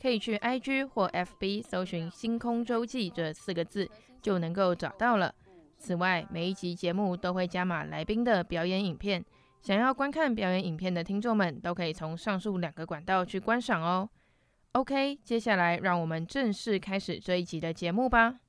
可以去 IG 或 FB 搜寻“星空周记”这四个字，就能够找到了。此外，每一集节目都会加码来宾的表演影片，想要观看表演影片的听众们，都可以从上述两个管道去观赏哦。OK，接下来让我们正式开始这一集的节目吧。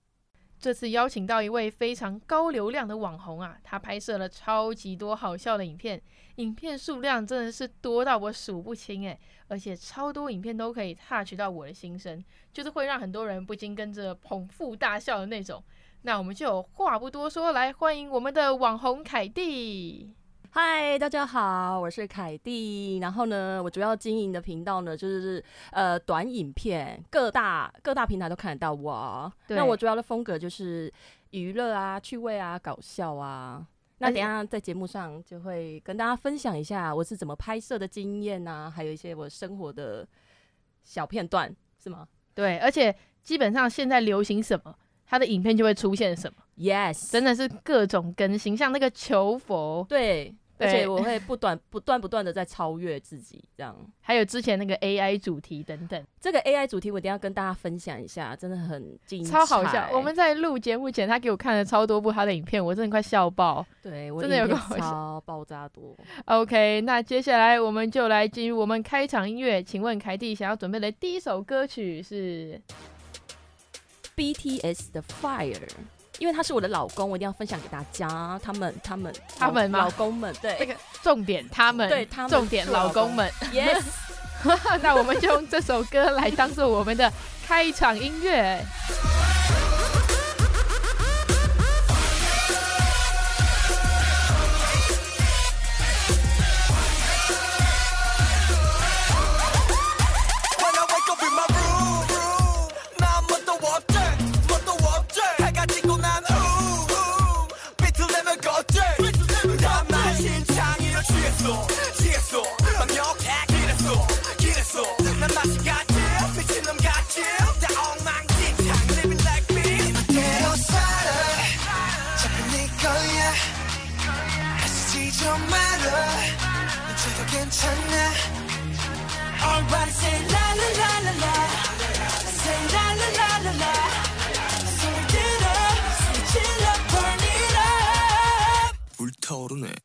这次邀请到一位非常高流量的网红啊，他拍摄了超级多好笑的影片，影片数量真的是多到我数不清诶，而且超多影片都可以 touch 到我的心声，就是会让很多人不禁跟着捧腹大笑的那种。那我们就话不多说，来欢迎我们的网红凯蒂。嗨，大家好，我是凯蒂。然后呢，我主要经营的频道呢，就是呃短影片，各大各大平台都看得到我。那我主要的风格就是娱乐啊、趣味啊、搞笑啊。那等一下在节目上就会跟大家分享一下我是怎么拍摄的经验啊，还有一些我生活的小片段，是吗？对，而且基本上现在流行什么，他的影片就会出现什么。Yes，真的是各种更新，像那个求佛，对。而且我会不断、不断、不断的在超越自己，这样。还有之前那个 AI 主题等等，这个 AI 主题我一定要跟大家分享一下，真的很精彩，超好笑。我们在录节目前，他给我看了超多部他的影片，我真的快笑爆。对，我真的有个超爆炸多。OK，那接下来我们就来进入我们开场音乐。请问凯蒂想要准备的第一首歌曲是 BTS 的 Fire。因为他是我的老公，我一定要分享给大家。他们、他们、他们老公们，对，这个重点，他们，对，他们，重点，老公们，Yes。那我们就用这首歌来当做我们的开场音乐。 타오르네.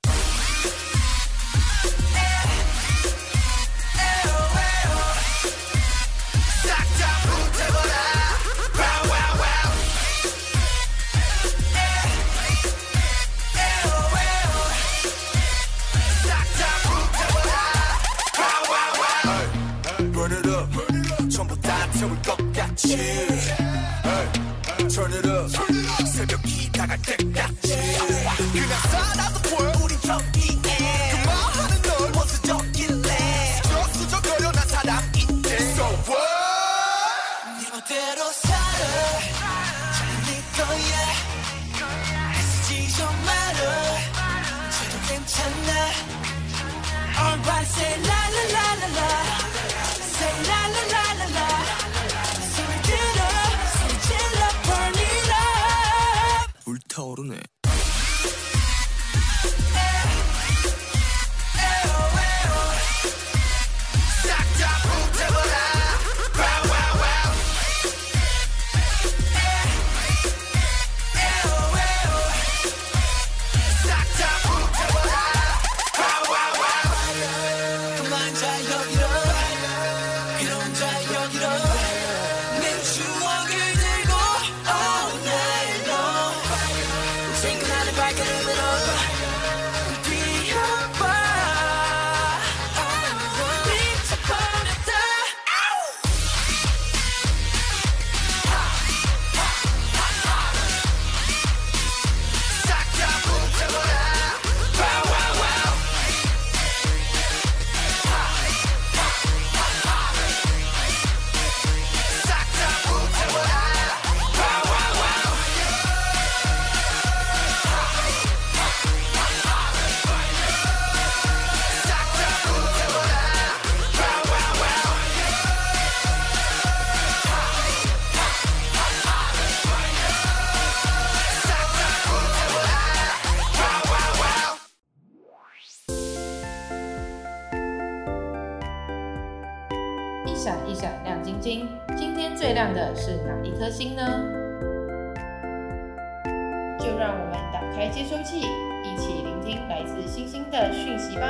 的讯息吧。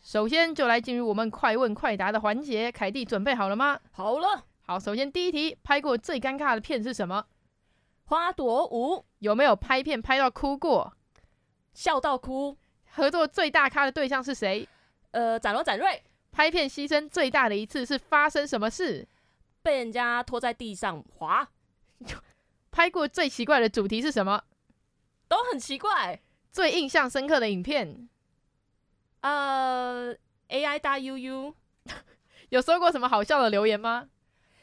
首先就来进入我们快问快答的环节，凯蒂准备好了吗？好了。好，首先第一题，拍过最尴尬的片是什么？花朵舞。有没有拍片拍到哭过？笑到哭。合作最大咖的对象是谁？呃，展罗展瑞。拍片牺牲最大的一次是发生什么事？被人家拖在地上滑。拍过最奇怪的主题是什么？都很奇怪。最印象深刻的影片？呃，AI 大 UU 有收过什么好笑的留言吗？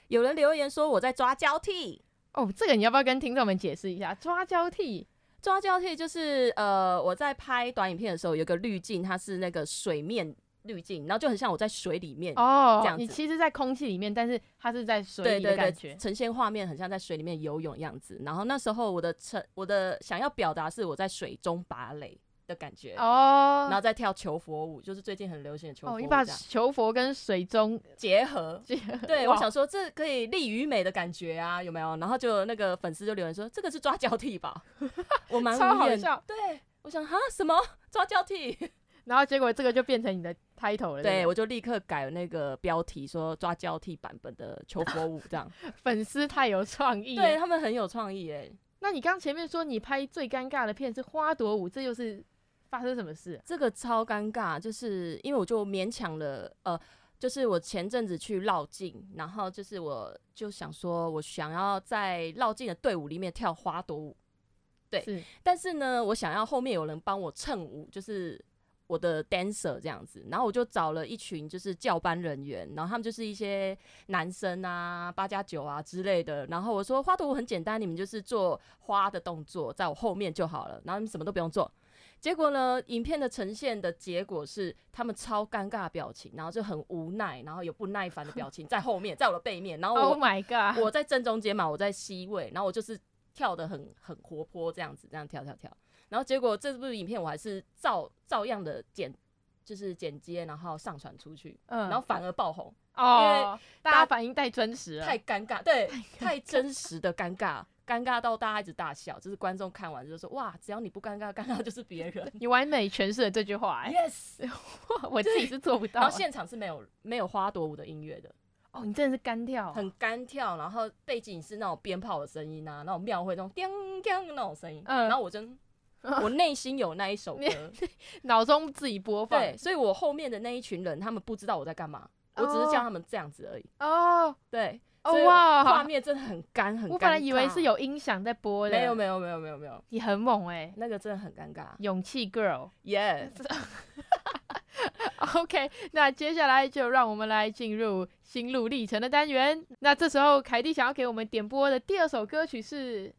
有人留言说我在抓交替。哦，这个你要不要跟听众们解释一下？抓交替，抓交替就是呃，我在拍短影片的时候，有个滤镜，它是那个水面滤镜，然后就很像我在水里面哦，这样子。你其实，在空气里面，但是它是在水里的感觉，呈现画面很像在水里面游泳样子。然后那时候我的成，我的想要表达是我在水中芭蕾的感觉哦，然后再跳求佛舞，就是最近很流行的求佛舞。哦，你把求佛跟水中结合，结合。对，我想说这可以利与美的感觉啊，有没有？然后就那个粉丝就留言说，这个是抓交替吧？我蛮超好笑。对，我想哈什么 抓交替？然后结果这个就变成你的 title 了。对，我就立刻改了那个标题，说抓交替版本的求 佛舞这样。粉丝太有创意，对他们很有创意哎。那你刚前面说你拍最尴尬的片是花朵舞，这又是？发生什么事？这个超尴尬，就是因为我就勉强了，呃，就是我前阵子去绕境，然后就是我就想说，我想要在绕境的队伍里面跳花朵舞，对，是但是呢，我想要后面有人帮我衬舞，就是我的 dancer 这样子，然后我就找了一群就是教班人员，然后他们就是一些男生啊，八加九啊之类的，然后我说花朵舞很简单，你们就是做花的动作，在我后面就好了，然后你们什么都不用做。结果呢，影片的呈现的结果是他们超尴尬的表情，然后就很无奈，然后有不耐烦的表情在后面，在我的背面，然后我，Oh my God，我在正中间嘛，我在 C 位，然后我就是跳得很很活泼这样子，这样跳跳跳，然后结果这部影片我还是照照样的剪，就是剪接，然后上传出去，嗯，然后反而爆红哦，因为大家反应太真实了，太尴尬，对，太真实的尴尬。尴尬到大家一直大笑，就是观众看完就说：“哇，只要你不尴尬，尴尬就是别人。”你完美诠释了这句话，欸。Yes，我自己是做不到。然后现场是没有没有花朵舞的音乐的。哦，你真的是干跳，很干跳，然后背景是那种鞭炮的声音啊，那种庙会那种叮叮那种声音。嗯，然后我真，我内心有那一首歌，脑中自己播放。对，所以我后面的那一群人，他们不知道我在干嘛，我只是叫他们这样子而已。哦，对。哦哇，画面真的很干很干。我本来以为是有音响在播的。没有没有没有没有没有，你很猛哎、欸，那个真的很尴尬。勇气 girl，yes。OK，那接下来就让我们来进入心路历程的单元。那这时候凯蒂想要给我们点播的第二首歌曲是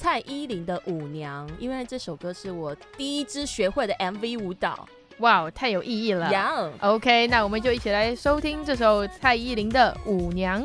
蔡依林的《舞娘》，因为这首歌是我第一支学会的 MV 舞蹈。哇哦，太有意义了！OK，那我们就一起来收听这首蔡依林的《舞娘》。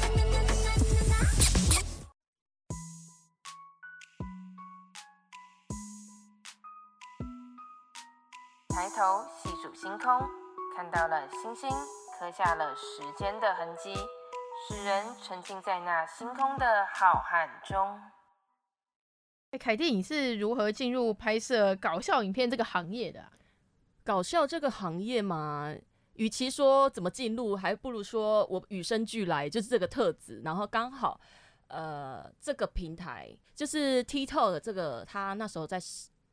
头细数星空，看到了星星，刻下了时间的痕迹，使人沉浸在那星空的浩瀚中。哎，凯蒂，你是如何进入拍摄搞笑影片这个行业的啊？搞笑这个行业嘛，与其说怎么进入，还不如说我与生俱来就是这个特质，然后刚好，呃，这个平台就是 TikTok 这个，他那时候在。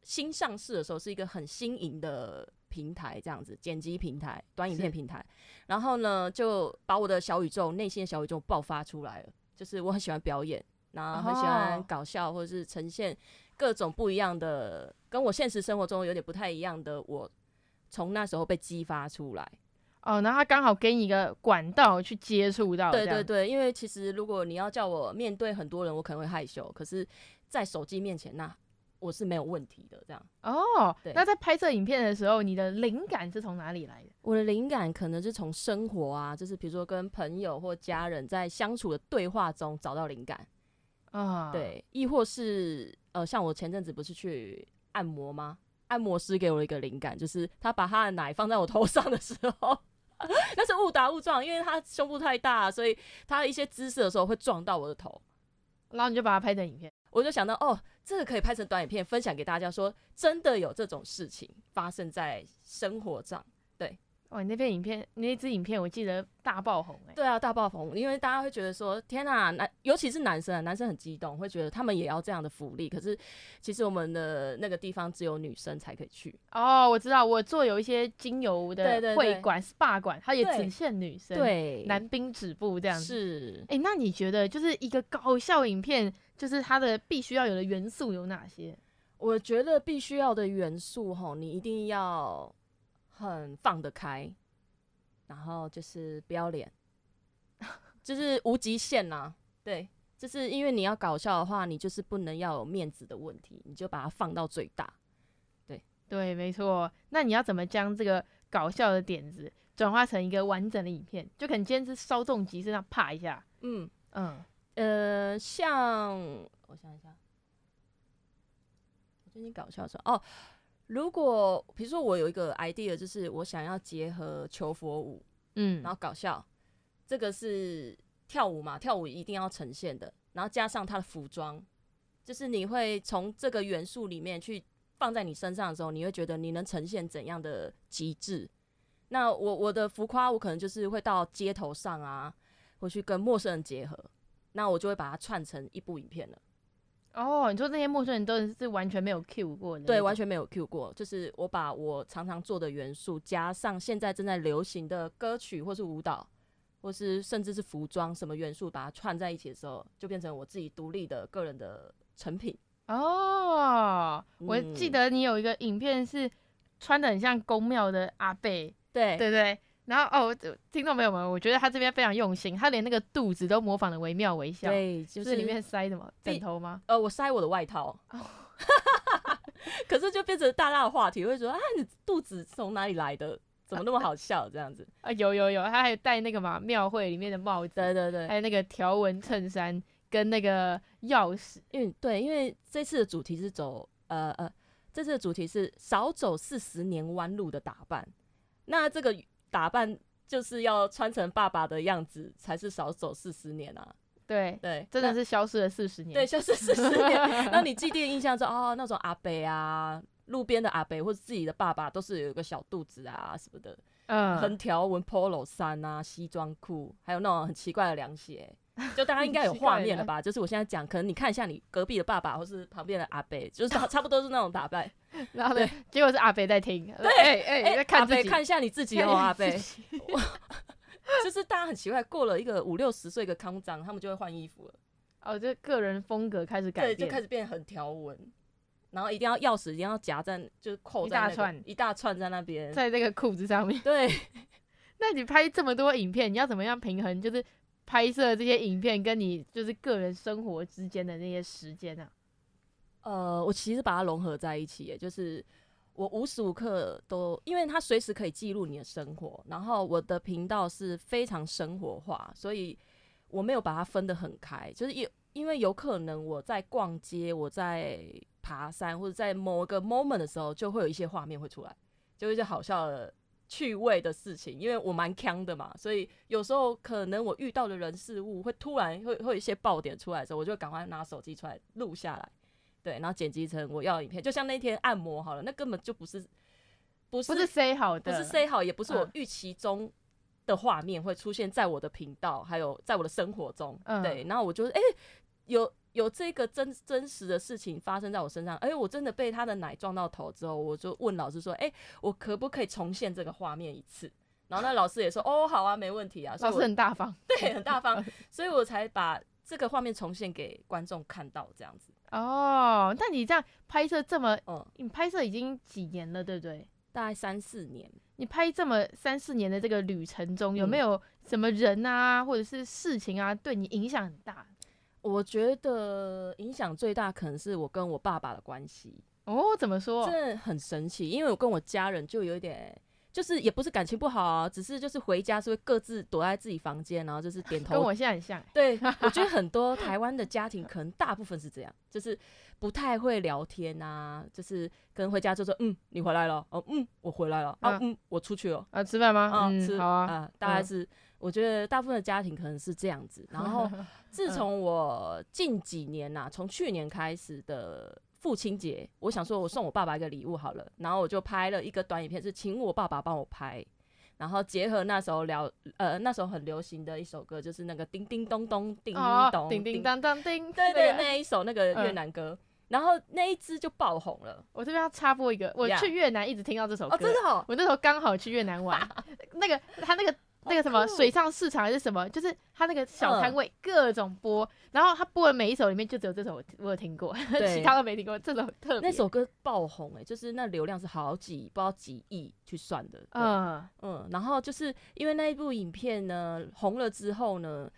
新上市的时候是一个很新颖的平台，这样子剪辑平台、短影片平台，然后呢就把我的小宇宙、内心的小宇宙爆发出来了。就是我很喜欢表演，然后很喜欢搞笑，或者是呈现各种不一样的，跟我现实生活中有点不太一样的我，从那时候被激发出来。哦，然后他刚好给你一个管道去接触到。对对对，因为其实如果你要叫我面对很多人，我可能会害羞，可是，在手机面前那。我是没有问题的，这样哦。那在拍摄影片的时候，你的灵感是从哪里来的？我的灵感可能是从生活啊，就是比如说跟朋友或家人在相处的对话中找到灵感啊。对，亦或是呃，像我前阵子不是去按摩吗？按摩师给我一个灵感，就是他把他的奶放在我头上的时候，那是误打误撞，因为他胸部太大，所以他一些姿势的时候会撞到我的头，然后你就把它拍成影片。我就想到，哦，这个可以拍成短影片，分享给大家说，真的有这种事情发生在生活上。对，哦，你那片影片，那支影片，我记得大爆红哎。对啊，大爆红，因为大家会觉得说，天哪，男，尤其是男生啊，男生很激动，会觉得他们也要这样的福利。可是，其实我们的那个地方只有女生才可以去。哦，我知道，我做有一些精油的会馆、SPA 馆，它也只限女生，对，男宾止步这样子。是，哎、欸，那你觉得，就是一个搞笑影片？就是它的必须要有的元素有哪些？我觉得必须要的元素吼，你一定要很放得开，然后就是不要脸，就是无极限呐。对，就是因为你要搞笑的话，你就是不能要有面子的问题，你就把它放到最大。对对，没错。那你要怎么将这个搞笑的点子转化成一个完整的影片？就可能今天是稍纵即逝，那啪一下，嗯嗯。呃，像我想一下，我最近搞笑的时候哦，如果比如说我有一个 idea，就是我想要结合求佛舞，嗯，然后搞笑，这个是跳舞嘛，跳舞一定要呈现的，然后加上他的服装，就是你会从这个元素里面去放在你身上的时候，你会觉得你能呈现怎样的极致？那我我的浮夸，我可能就是会到街头上啊，会去跟陌生人结合。那我就会把它串成一部影片了。哦，你说那些陌生人都是完全没有 cue 过的？对，完全没有 cue 过。就是我把我常常做的元素，加上现在正在流行的歌曲，或是舞蹈，或是甚至是服装，什么元素把它串在一起的时候，就变成我自己独立的个人的成品。哦，我记得你有一个影片是穿的很像宫庙的阿贝，对对对。然后哦，听众朋友们，我觉得他这边非常用心，他连那个肚子都模仿的惟妙惟肖。对，就是里面塞什么枕头吗？呃，我塞我的外套。哦、可是就变成大大的话题，会说啊，你肚子从哪里来的？怎么那么好笑？这样子 啊，有有有，他还有戴那个嘛庙会里面的帽子，对对对，还有那个条纹衬衫跟那个钥匙。因为对，因为这次的主题是走呃呃，这次的主题是少走四十年弯路的打扮。那这个。打扮就是要穿成爸爸的样子，才是少走四十年啊！对对，真的是消失了四十年。对，消失四十年。那你既定印象中，哦，那种阿北啊，路边的阿伯或者自己的爸爸，都是有一个小肚子啊什么的，嗯，横条纹 polo 衫啊，西装裤，还有那种很奇怪的凉鞋。就大家应该有 画面了吧？就是我现在讲，可能你看一下你隔壁的爸爸，或是旁边的阿伯，就是差 不多是那种打扮。然后对，结果是阿伯在听。对，哎哎、欸，阿伯看一下你自己哦，阿伯。就是大家很奇怪，过了一个五六十岁的康张，他们就会换衣服了。哦，就个人风格开始改对，变，就开始变很条纹，然后一定要钥匙一定要夹在，就是扣在、那个、一大串一大串在那边，在这个裤子上面。对。那你拍这么多影片，你要怎么样平衡？就是拍摄这些影片跟你就是个人生活之间的那些时间啊？呃，我其实把它融合在一起，也，就是我无时无刻都，因为它随时可以记录你的生活。然后我的频道是非常生活化，所以我没有把它分得很开。就是因因为有可能我在逛街，我在爬山，或者在某个 moment 的时候，就会有一些画面会出来，就一些好笑的。趣味的事情，因为我蛮锵的嘛，所以有时候可能我遇到的人事物会突然会会有一些爆点出来的时候，我就赶快拿手机出来录下来，对，然后剪辑成我要的影片。就像那天按摩好了，那根本就不是不是不是塞好的，不是 say 好，也不是我预期中的画面会出现在我的频道，还有在我的生活中，嗯、对，然后我就哎、欸、有。有这个真真实的事情发生在我身上，哎、欸，我真的被他的奶撞到头之后，我就问老师说，哎、欸，我可不可以重现这个画面一次？然后那老师也说，哦，好啊，没问题啊。老师很大方，对，很大方，所以我才把这个画面重现给观众看到，这样子。哦，那你这样拍摄这么，嗯，你拍摄已经几年了，对不对？大概三四年。你拍这么三四年的这个旅程中，嗯、有没有什么人啊，或者是事情啊，对你影响很大？我觉得影响最大可能是我跟我爸爸的关系哦，怎么说？真的很神奇，因为我跟我家人就有一点，就是也不是感情不好啊，只是就是回家是会各自躲在自己房间，然后就是点头。跟我现在很像。对，我觉得很多台湾的家庭可能大部分是这样，就是不太会聊天啊，就是可能回家就说嗯，你回来了哦，嗯，我回来了啊，嗯，我出去了啊，吃饭吗？啊，嗯，吃好啊，啊，大概是。我觉得大部分的家庭可能是这样子，然后 自从我近几年呐、啊，从去年开始的父亲节，我想说我送我爸爸一个礼物好了，然后我就拍了一个短影片，是请我爸爸帮我拍，然后结合那时候聊呃那时候很流行的一首歌，就是那个叮叮咚咚叮咚叮叮当当叮，对对，那一首那个越南歌，然后那一支就爆红了。我这边要插播一个，我去越南一直听到这首歌，真的哦，我那时候刚好去越南玩，那个他那个。那个什么水上市场还是什么，就是他那个小摊位各种播，嗯、然后他播的每一首里面就只有这首我有听过，其他都没听过。这首特别那首歌爆红哎、欸，就是那流量是好几不知道几亿去算的。嗯嗯，然后就是因为那一部影片呢红了之后呢，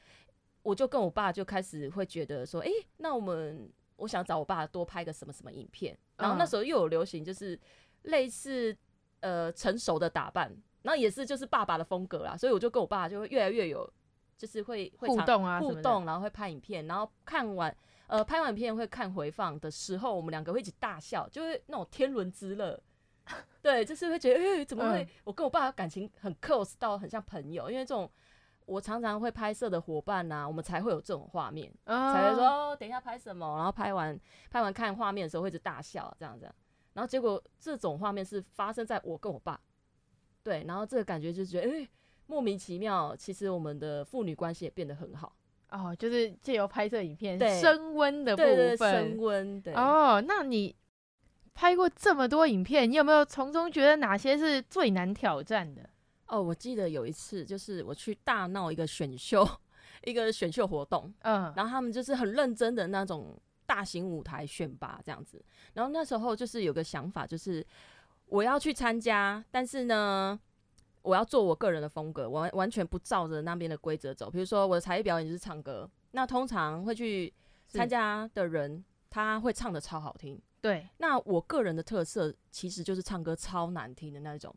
我就跟我爸就开始会觉得说，哎、欸，那我们我想找我爸多拍个什么什么影片，然后那时候又有流行就是类似呃成熟的打扮。然后也是就是爸爸的风格啦，所以我就跟我爸就会越来越有，就是会会互动啊互动，然后会拍影片，然后看完呃拍完影片会看回放的时候，我们两个会一起大笑，就会那种天伦之乐。对，就是会觉得哎、欸、怎么会？我跟我爸感情很 close 到很像朋友，因为这种我常常会拍摄的伙伴呐、啊，我们才会有这种画面，才会说哦等一下拍什么，然后拍完拍完看画面的时候会一直大笑这样这样，然后结果这种画面是发生在我跟我爸。对，然后这个感觉就是觉得，哎、欸，莫名其妙。其实我们的父女关系也变得很好哦，就是借由拍摄影片升温的部分，对对对升温。对哦，那你拍过这么多影片，你有没有从中觉得哪些是最难挑战的？哦，我记得有一次，就是我去大闹一个选秀，一个选秀活动，嗯，然后他们就是很认真的那种大型舞台选拔这样子，然后那时候就是有个想法，就是。我要去参加，但是呢，我要做我个人的风格，完完全不照着那边的规则走。比如说，我的才艺表演就是唱歌，那通常会去参加的人，他会唱的超好听。对，那我个人的特色其实就是唱歌超难听的那种。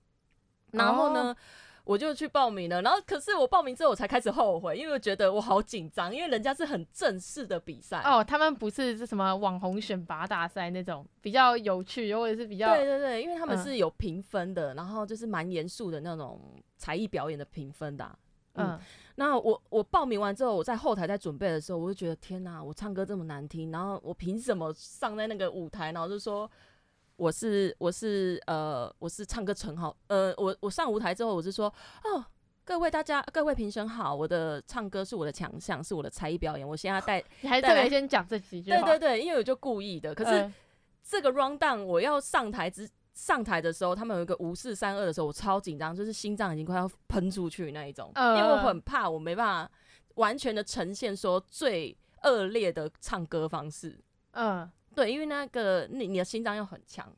然后呢？哦我就去报名了，然后可是我报名之后我才开始后悔，因为我觉得我好紧张，因为人家是很正式的比赛。哦，他们不是是什么网红选拔大赛那种比较有趣或者是比较对对对，因为他们是有评分的，嗯、然后就是蛮严肃的那种才艺表演的评分的、啊，嗯，嗯。那我我报名完之后，我在后台在准备的时候，我就觉得天哪，我唱歌这么难听，然后我凭什么上在那个舞台，然后就说。我是我是呃我是唱歌很好，呃我我上舞台之后我是说哦各位大家各位评审好，我的唱歌是我的强项，是我的才艺表演，我现在带 你还特别先讲这几句，对对对，因为我就故意的，可是这个 round down 我要上台之上台的时候，他们有一个五四三二的时候，我超紧张，就是心脏已经快要喷出去那一种，因为我很怕我没办法完全的呈现说最。恶劣的唱歌方式。嗯，对，因为那个你你的心脏又很强。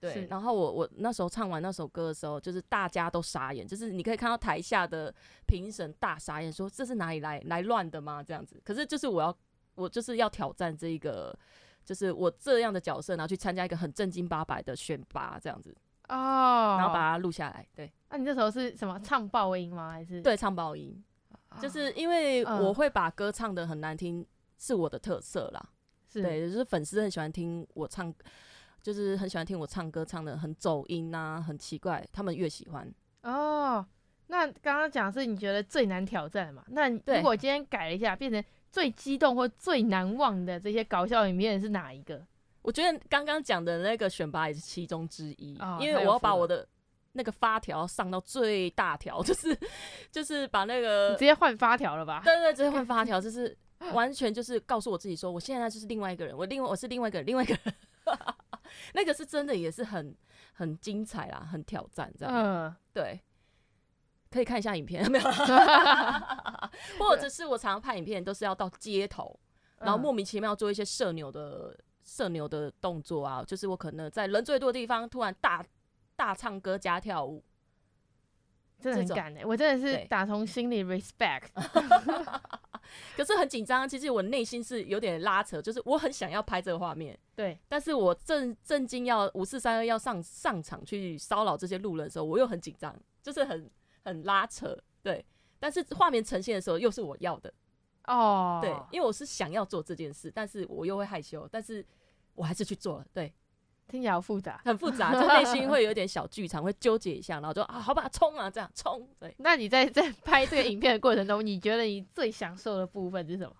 对，然后我我那时候唱完那首歌的时候，就是大家都傻眼，就是你可以看到台下的评审大傻眼，说这是哪里来来乱的吗？这样子。可是就是我要我就是要挑战这一个，就是我这样的角色，然后去参加一个很正经八百的选拔这样子。哦，然后把它录下来。对，那、啊、你这时候是什么唱爆音吗？还是对唱爆音？就是因为我会把歌唱得很难听，是我的特色啦。是对，就是粉丝很喜欢听我唱，就是很喜欢听我唱歌，唱得很走音啊，很奇怪，他们越喜欢。哦，那刚刚讲的是你觉得最难挑战嘛？那如果今天改了一下，变成最激动或最难忘的这些搞笑影片是哪一个？我觉得刚刚讲的那个选拔也是其中之一，哦、因为我要把我的。那个发条上到最大条，就是就是把那个直接换发条了吧？对，对对，直接换发条，就是 完全就是告诉我自己说，我现在就是另外一个人，我另外我是另外一个人，另外一个人，那个是真的也是很很精彩啦，很挑战这样。嗯，对，可以看一下影片没有？或者是我常常拍影片都是要到街头，然后莫名其妙做一些社牛的社牛的动作啊，就是我可能在人最多的地方突然大。大唱歌加跳舞，真的很敢哎！我真的是打从心里 respect，可是很紧张。其实我内心是有点拉扯，就是我很想要拍这个画面，对。但是我正正经要五四三二要上上场去骚扰这些路人的时候，我又很紧张，就是很很拉扯，对。但是画面呈现的时候，又是我要的哦，对，因为我是想要做这件事，但是我又会害羞，但是我还是去做了，对。听起来好复杂，很复杂，就内心会有点小剧场，会纠结一下，然后就啊，好吧，冲啊，这样冲。对，那你在在拍这个影片的过程中，你觉得你最享受的部分是什么？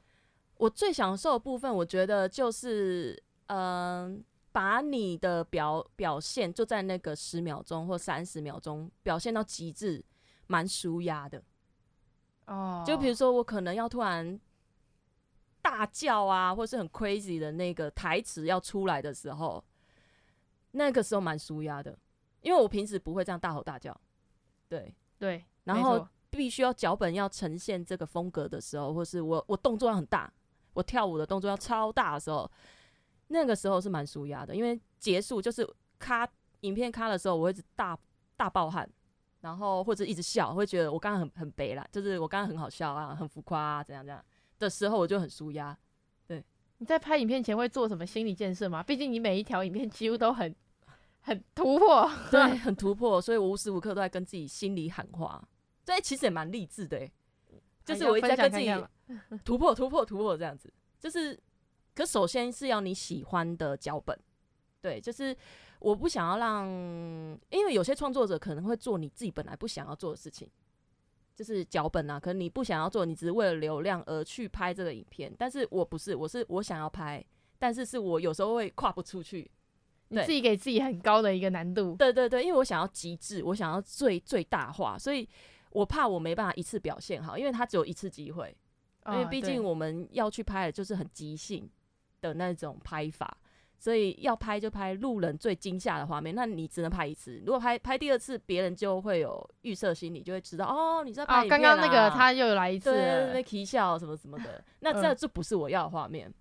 我最享受的部分，我觉得就是嗯、呃，把你的表表现就在那个十秒钟或三十秒钟表现到极致，蛮舒压的。哦，就比如说我可能要突然大叫啊，或是很 crazy 的那个台词要出来的时候。那个时候蛮舒压的，因为我平时不会这样大吼大叫，对。对，然后必须要脚本要呈现这个风格的时候，或是我我动作要很大，我跳舞的动作要超大的时候，那个时候是蛮舒压的，因为结束就是咔影片咔的时候，我会一直大大爆汗，然后或者一直笑，会觉得我刚刚很很悲啦，就是我刚刚很好笑啊，很浮夸啊，怎样怎样的时候，我就很舒压。对，你在拍影片前会做什么心理建设吗？毕竟你每一条影片几乎都很。很突破，对，很突破，所以我无时无刻都在跟自己心里喊话，这其实也蛮励志的，就是我一直在跟自己 突破、突破、突破这样子，就是，可首先是要你喜欢的脚本，对，就是我不想要让，因为有些创作者可能会做你自己本来不想要做的事情，就是脚本啊，可能你不想要做，你只是为了流量而去拍这个影片，但是我不是，我是我想要拍，但是是我有时候会跨不出去。你自己给自己很高的一个难度，对对对，因为我想要极致，我想要最最大化，所以我怕我没办法一次表现好，因为它只有一次机会，因为毕竟我们要去拍的就是很即兴的那种拍法，所以要拍就拍路人最惊吓的画面，那你只能拍一次，如果拍拍第二次，别人就会有预设心理，就会知道哦，你在拍啊，刚刚那个他又来一次，对，在啼笑什么什么的，那这就不是我要的画面。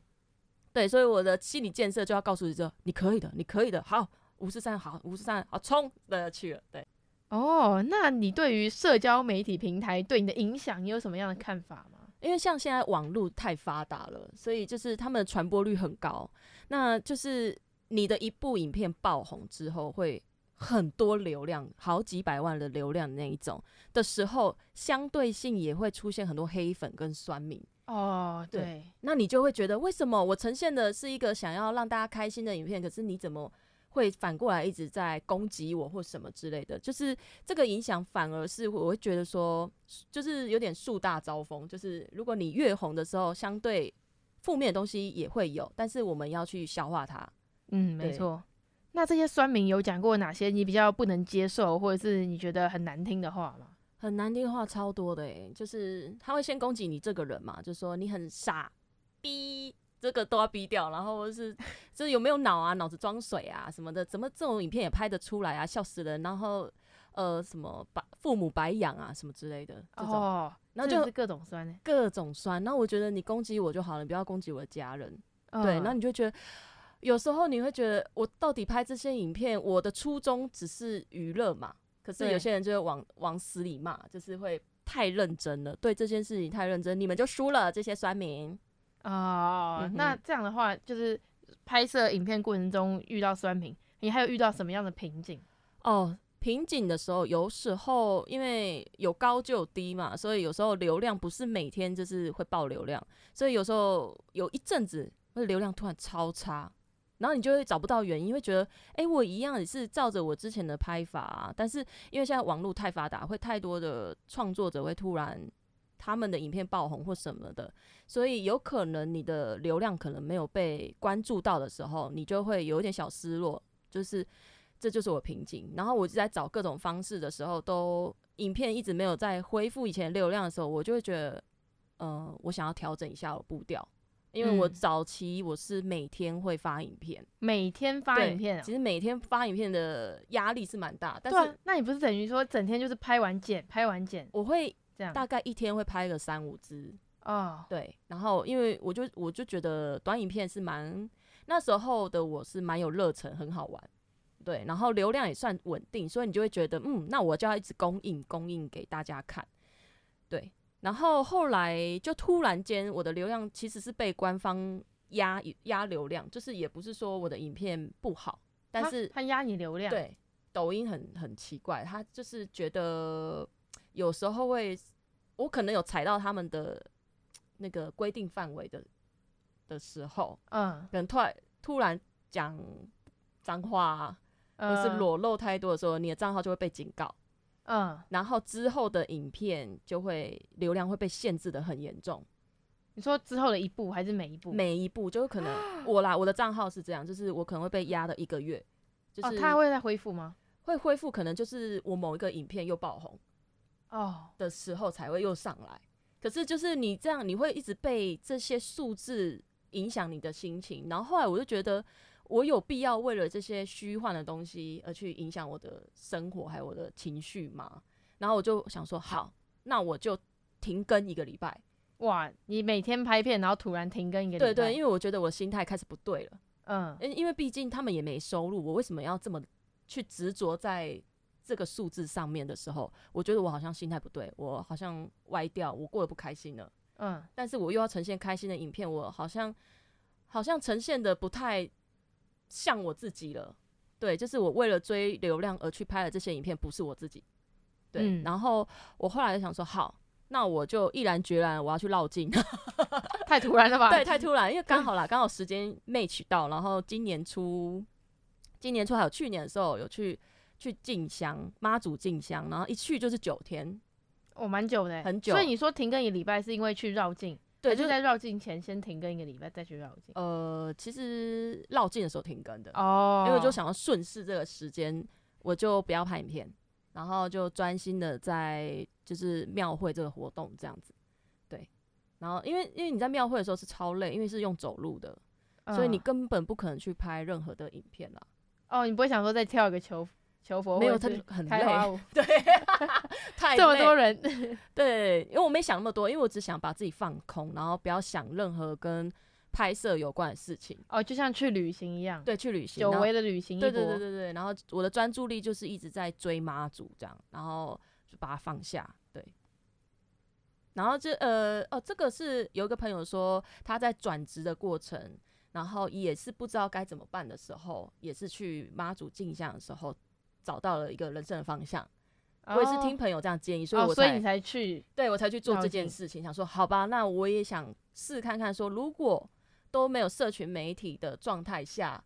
对，所以我的心理建设就要告诉你说，你可以的，你可以的，好，五十三，好，五十三，好，冲，的去了。对，哦，那你对于社交媒体平台对你的影响，你有什么样的看法吗？因为像现在网络太发达了，所以就是他们的传播率很高。那就是你的一部影片爆红之后，会很多流量，好几百万的流量那一种的时候，相对性也会出现很多黑粉跟酸民。哦，对，对，那你就会觉得，为什么我呈现的是一个想要让大家开心的影片，可是你怎么会反过来一直在攻击我或什么之类的？就是这个影响反而是我会觉得说，就是有点树大招风。就是如果你越红的时候，相对负面的东西也会有，但是我们要去消化它。嗯，没错。那这些酸民有讲过哪些你比较不能接受，或者是你觉得很难听的话吗？很难听的话超多的诶，就是他会先攻击你这个人嘛，就说你很傻逼，这个都要逼掉，然后是 就是有没有脑啊，脑子装水啊什么的，怎么这种影片也拍得出来啊，笑死人，然后呃什么白父母白养啊什么之类的这种，哦，然后就是各种酸呢、各种酸。然后我觉得你攻击我就好了，你不要攻击我的家人。嗯对，然后你就觉得，有时候你会觉得，我到底拍这些影片，我的初衷只是娱乐嘛？可是有些人就会往往死里骂，就是会太认真了，对这件事情太认真，你们就输了这些酸民。哦、嗯那这样的话，就是拍摄影片过程中遇到酸民，你还有遇到什么样的瓶颈？哦，瓶颈的时候，有时候因为有高就有低嘛，所以有时候流量不是每天就是会爆流量，所以有时候有一阵子那流量突然超差，然后你就会找不到原因，会觉得，哎、欸，我一样也是照着我之前的拍法啊，但是因为现在网络太发达，会太多的创作者会突然他们的影片爆红或什么的，所以有可能你的流量可能没有被关注到的时候，你就会有一点小失落，就是。这就是我瓶颈，然后我就在找各种方式的时候，都影片一直没有在恢复以前流量的时候，我就会觉得，呃，我想要调整一下我步调，因为我早期我是每天会发影片，每天发影片、啊，其实每天发影片的压力是蛮大，但是、啊、那你不是等于说整天就是拍完剪，拍完剪，我会这样，大概一天会拍个三五支哦，对，然后因为我就我就觉得短影片是蛮那时候的我是蛮有热忱，很好玩。对，然后流量也算稳定，所以你就会觉得，嗯，那我就要一直供应供应给大家看。对，然后后来就突然间，我的流量其实是被官方压压流量，就是也不是说我的影片不好，但是他压你流量。对，抖音很很奇怪，他就是觉得有时候会，我可能有踩到他们的那个规定范围的的时候，嗯，可能突然突然讲脏话啊。或是裸露太多的时候，你的账号就会被警告，嗯，然后之后的影片就会流量会被限制的很严重。你说之后的一步还是每一步？每一步就可能 我啦，我的账号是这样，就是我可能会被压的一个月，就是他会再恢复吗？会恢复，可能就是我某一个影片又爆红哦的时候才会又上来。可是就是你这样，你会一直被这些数字影响你的心情。然后后来我就觉得。我有必要为了这些虚幻的东西而去影响我的生活还有我的情绪吗？然后我就想说，好，那我就停更一个礼拜。哇，你每天拍片，然后突然停更一个礼拜？对对，因为我觉得我的心态开始不对了。嗯，因因为毕竟他们也没收入，我为什么要这么去执着在这个数字上面的时候，我觉得我好像心态不对，我好像歪掉，我过得不开心了。嗯，但是我又要呈现开心的影片，我好像好像呈现的不太。像我自己了，对，就是我为了追流量而去拍的这些影片，不是我自己，对。嗯、然后我后来就想说，好，那我就毅然决然我要去绕境，太突然了吧？对，太突然，因为刚好啦，刚好时间 match 到，然后今年初，今年初还有去年的时候有去去进香妈祖进香，然后一去就是九天，哦，蛮久的，很久。所以你说停更一个礼拜是因为去绕境？对，就在绕境前先停更一个礼拜，再去绕境。呃，其实绕境的时候停更的哦，因为我就想要顺势这个时间，我就不要拍影片，然后就专心的在就是庙会这个活动这样子。对，然后因为因为你在庙会的时候是超累，因为是用走路的，嗯、所以你根本不可能去拍任何的影片啦。哦，你不会想说再跳一个球？求佛没有，他很累，对，太累这么多人，对，因为我没想那么多，因为我只想把自己放空，然后不要想任何跟拍摄有关的事情。哦，就像去旅行一样，对，去旅行，久违的旅行，对对对对对。然后我的专注力就是一直在追妈祖这样，然后就把它放下，对。然后这呃哦，这个是有一个朋友说他在转职的过程，然后也是不知道该怎么办的时候，也是去妈祖进香的时候。找到了一个人生的方向，哦、我也是听朋友这样建议，所以我、哦、所以你才去，对我才去做这件事情。想说，好吧，那我也想试看看，说如果都没有社群媒体的状态下，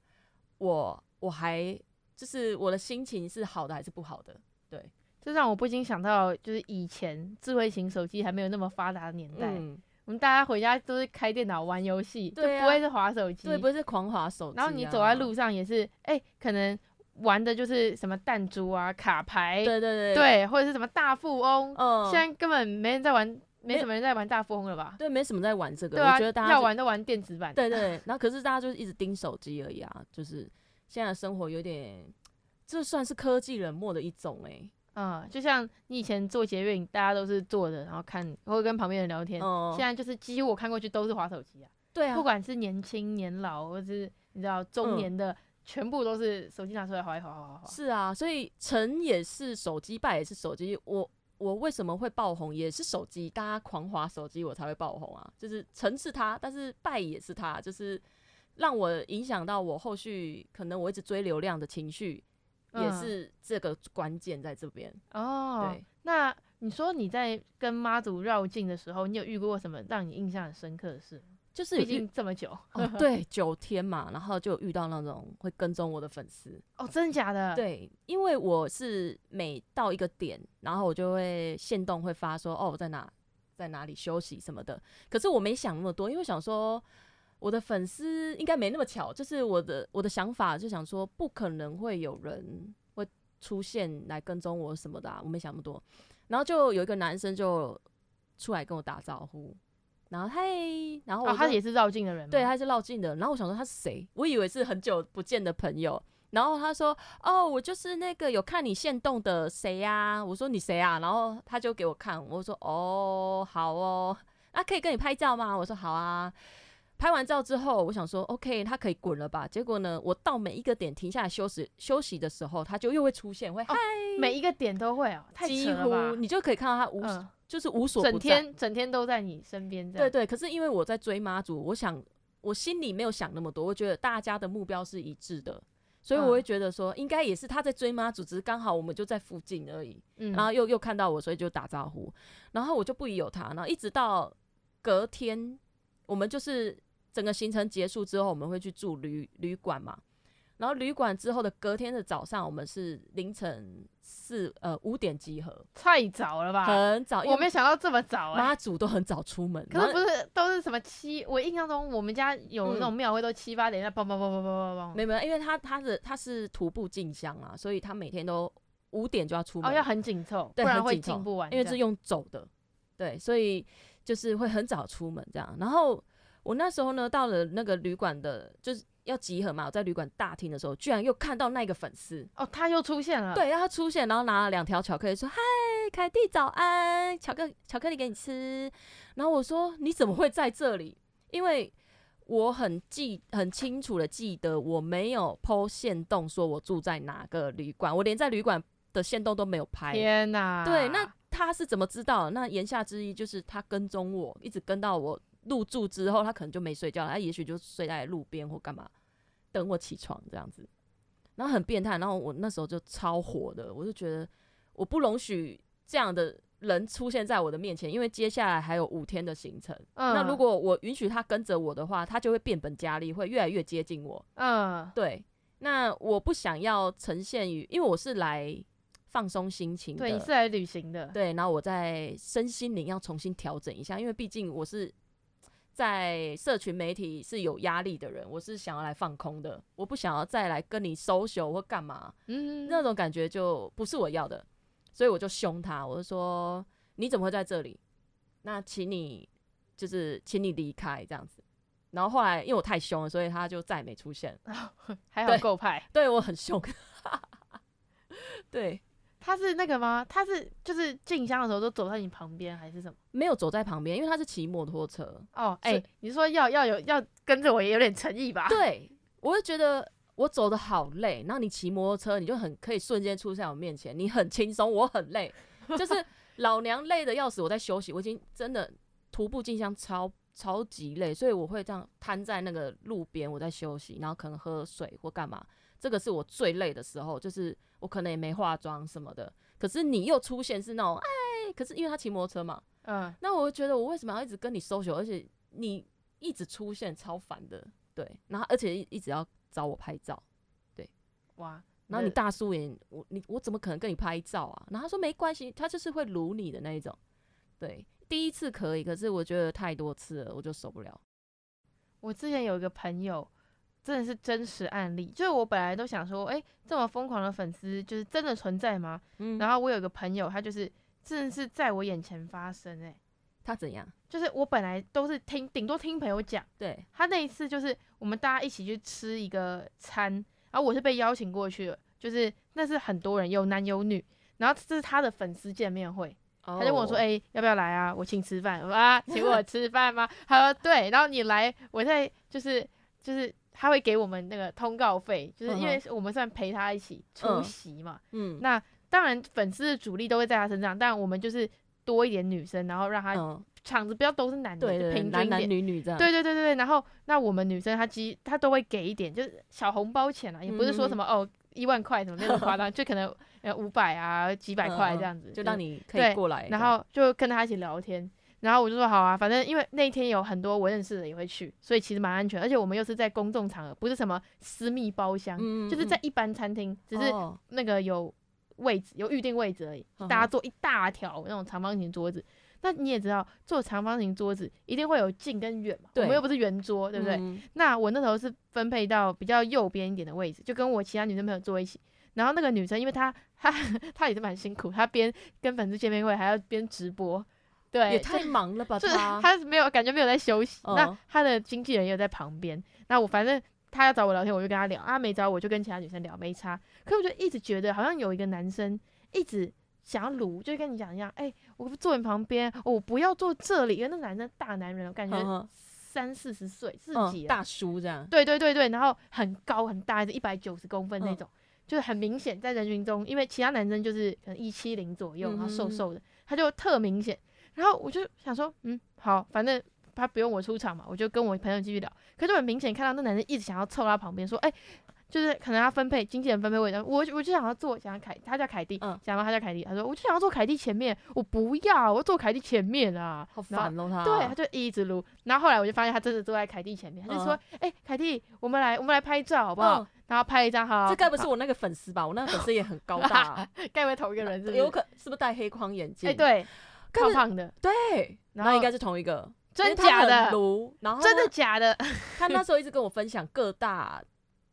我我还就是我的心情是好的还是不好的？对，这让我不禁想到，就是以前智慧型手机还没有那么发达的年代，嗯、我们大家回家都是开电脑玩游戏，就不会是滑手机，对，不会是狂滑手机、啊。然后你走在路上也是，哎、欸，可能。玩的就是什么弹珠啊、卡牌，对对对，对，或者是什么大富翁。嗯，现在根本没人在玩，没什么人在玩大富翁了吧？对，没什么在玩这个。对啊，我觉得大家要玩都玩电子版。对，对对，然后可是大家就是一直盯手机而已啊，就是现在的生活有点，这算是科技冷漠的一种哎、欸。嗯，就像你以前做捷运，大家都是坐着，然后看或者跟旁边人聊天。嗯现在就是几乎我看过去都是滑手机啊，对啊，不管是年轻年老，或是你知道中年的，嗯全部都是手机拿出来划一划划划划。是啊，所以成也是手机，败也是手机。我我为什么会爆红，也是手机，大家狂滑手机，我才会爆红啊。就是成是他，但是败也是他，就是让我影响到我后续可能我一直追流量的情绪，嗯也是这个关键在这边。哦，对，那你说你在跟妈祖绕境的时候，你有遇过什么让你印象很深刻的事？毕就是已经这么久哦，对，九天嘛，然后就遇到那种会跟踪我的粉丝。哦，真的假的？，对，因为我是每到一个点，然后我就会限动会发说哦，我在哪在哪里休息什么的。可是我没想那么多，因为想说我的粉丝应该没那么巧，就是我的我的想法就想说不可能会有人会出现来跟踪我什么的、啊，我没想那么多。然后就有一个男生就出来跟我打招呼，然后嗨，然后我哦，他也是绕境的人吗？对，他是绕境的。然后我想说他是谁？我以为是很久不见的朋友。然后他说：“哦，我就是那个有看你现动的谁呀？”我说：“你谁啊？”然后他就给我看，我说：“哦，好哦，那、啊、可以跟你拍照吗？”我说：“好啊。”拍完照之后，我想说：“OK，他可以滚了吧？”结果呢，我到每一个点停下来休息休息的时候，他就又会出现，会嗨，每一个点都会哦，太几扯了你就可以看到他无、嗯，就是无所不整。天整天都在你身边，对对，可是因为我在追妈祖，我想我心里没有想那么多，我觉得大家的目标是一致的，所以我会觉得说，应该也是他在追妈祖，只是刚好我们就在附近而已，嗯，然后又又看到我，所以就打招呼，然后我就不疑有他，然后一直到隔天，我们就是整个行程结束之后，我们会去住旅旅馆嘛。然后旅馆之后的隔天的早上，我们是凌晨四呃五点集合，太早了吧？很早，我没想到这么早哎、妈祖都很早出门，可是不是都是什么七？我印象中我们家有那种庙会都七八点在梆梆梆梆梆梆梆。没有没，因为他他的他是徒步进香啊，所以他每天都五点就要出门，哦，要很紧凑，不然会进不完。因为是用走的，对，所以就是会很早出门这样。然后我那时候呢，到了那个旅馆的，就是要集合嘛，我在旅馆大厅的时候，居然又看到那个粉丝，哦，他又出现了。，对，他出现，然后拿了两条巧克力，说：“嗨，凯蒂早安，巧克巧克力给你吃。”然后我说：“你怎么会在这里？”因为我很记很清楚的记得，我没有 po 限动说我住在哪个旅馆，我连在旅馆的线洞都没有拍。天哪！对，那他是怎么知道？那言下之意就是他跟踪我，一直跟到我入住之后，他可能就没睡觉了，他也许就睡在路边或干嘛，等我起床这样子。然后很变态，然后我那时候就超火的，我就觉得我不容许这样的人出现在我的面前，因为接下来还有五天的行程。嗯，那如果我允许他跟着我的话，他就会变本加厉，会越来越接近我。嗯对，那我不想要呈现于，因为我是来放松心情的。对，你是来旅行的。对，然后我在身心灵要重新调整一下，因为毕竟我是在社群媒体是有压力的人，我是想要来放空的，我不想要再来跟你 social 或干嘛，嗯，那种感觉就不是我要的，所以我就凶他，我就说你怎么会在这里？那请你就是请你离开这样子。然后后来因为我太凶了，所以他就再也没出现。还好够派。对我很凶，对。他是那个吗？他是就是进香的时候都走在你旁边还是什么？没有走在旁边，因为他是骑摩托车。哦，哎、是你说要要有要跟着我也有点诚意吧？对，我就觉得我走的好累，然后你骑摩托车，你就很可以瞬间出现在我面前，你很轻松，我很累，就是 老娘累的要死，我在休息，我已经真的徒步进香超超级累，所以我会这样瘫在那个路边，我在休息，然后可能喝水或干嘛，这个是我最累的时候，就是我可能也没化妆什么的，可是你又出现是那种哎，可是因为他骑摩托车嘛。嗯，那我就觉得我为什么要一直跟你 social，而且你一直出现超烦的，对，然后而且一一直要找我拍照，对哇，然后你大素颜，我你我怎么可能跟你拍照啊？然后他说没关系，他就是会撸你的那一种，对，第一次可以，可是我觉得太多次了，我就受不了。我之前有一个朋友，真的是真实案例，就是我本来都想说，哎、这么疯狂的粉丝，就是真的存在吗？嗯，然后我有个朋友，他就是真的是在我眼前发生、哎，他怎样？就是我本来都是听，顶多听朋友讲，对，他那一次就是我们大家一起去吃一个餐，然后我是被邀请过去的，就是那是很多人，有男有女，然后这是他的粉丝见面会，他他就问我说：“哎、欸，要不要来啊？我请吃饭。”我说：“啊，请我吃饭吗？”他说：“对。”然后你来，我在就是就是他会给我们那个通告费，就是因为我们算陪他一起出席嘛。嗯，那当然粉丝的主力都会在他身上，但我们就是多一点女生，然后让他。嗯场子不要都是男的，对对对，平均一点，男男女女这样。对对对对，然后那我们女生她其实她都会给一点，就是小红包钱啊，也不是说什么、嗯、哦一万块什么那种夸张，就可能呃五百啊几百块这样子，就让你可以过来。然后就跟他一起聊天，然后我就说好啊，反正因为那一天有很多我认识的也会去，所以其实蛮安全，而且我们又是在公众场合，不是什么私密包厢，嗯嗯嗯，就是在一般餐厅，只是那个有位置有预定位置而已，哦、大家坐一大条那种长方形桌子。那你也知道，坐长方形桌子一定会有近跟远嘛，我们又不是圆桌，对不对？嗯、那我那时候是分配到比较右边一点的位置，就跟我其他女生朋友坐一起。然后那个女生，因为她她 她也是蛮辛苦，她边跟粉丝见面会还要边直播，对，也太忙了吧？就是他没有感觉没有在休息。哦、那他的经纪人也有在旁边。那我反正他要找我聊天，我就跟他聊啊；没找我就跟其他女生聊，没差。可我就一直觉得好像有一个男生一直。想要撸，就跟你讲一样，哎、欸，我坐你旁边，我、哦、不要坐这里，因为那男生大男人，我感觉三四十岁，四十几、嗯，大叔这样。对对对对，然后很高很大，是一百九十公分那种，嗯、就是很明显在人群中，因为其他男生就是可能一七零左右，然后瘦瘦的，嗯、他就特明显。然后我就想说，嗯，好，反正他不用我出场嘛，我就跟我朋友继续聊。可是我很明显看到那男生一直想要凑他旁边，说，哎、欸。就是可能他分配经纪人分配位置，我我就想要坐，想要凯，他叫凯蒂，嗯，想要他叫凯蒂，他说我就想要坐凯蒂前面，我不要，我坐凯蒂前面啊，好烦哦他，对，他就一直撸，然后后来我就发现他真的坐在凯蒂前面，他就说，哎，凯蒂，我们来我们来拍照好不好？然后拍一张哈，这该不是我那个粉丝吧？我那个粉丝也很高大，该不会同一个人是？有可是不是戴黑框眼镜？哎，对，胖胖的，对，然后应该是同一个，真假的？然后真的假的？他那时候一直跟我分享各大。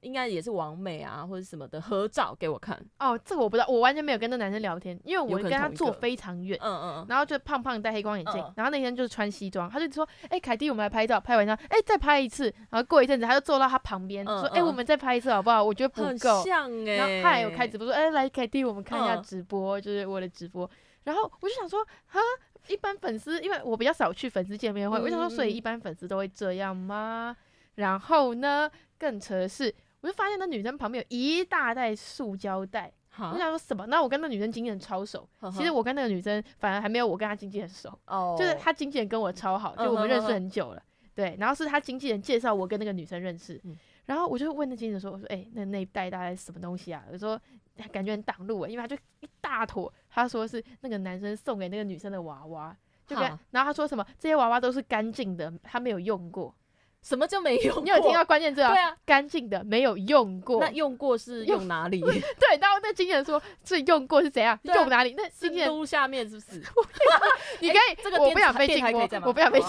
应该也是王美啊，或者什么的合照给我看。哦，这个我不知道，我完全没有跟那男生聊天，因为我跟他坐非常远。嗯嗯。然后就胖胖戴黑光眼镜，然后那天就是穿西装，他就说：“哎，凯蒂，我们来拍照。”拍完照，哎，再拍一次。然后过一阵子，他就坐到他旁边，说：“哎，我们再拍一次好不好？”我觉得不够。像哎。然后他还有开直播，说：“哎，来，凯蒂，我们看一下直播，就是我的直播。”然后我就想说，哈，一般粉丝，因为我比较少去粉丝见面会，我想说，所以一般粉丝都会这样吗？然后呢，更扯的是。我就发现那女生旁边有一大袋塑胶袋，我想说什么？那我跟那女生经纪人超熟，其实我跟那个女生反而还没有我跟她经纪人熟，就是她经纪人跟我超好，就我们认识很久了，对。然后是她经纪人介绍我跟那个女生认识，然后我就问那经纪人说：“我说，哎，那那一袋大概是什么东西啊？”我说：“感觉很挡路，因为他就一大坨。”他说是那个男生送给那个女生的娃娃，就跟然后他说什么这些娃娃都是干净的，他没有用过。什么就没用过？你有听到关键字啊？对啊，干净的，没有用过。那用过是用哪里？对，然后那经纪人说，这用过是怎样？用哪里？那经纪人下面是不是？你可以，这个我不想被禁播，我不想被禁。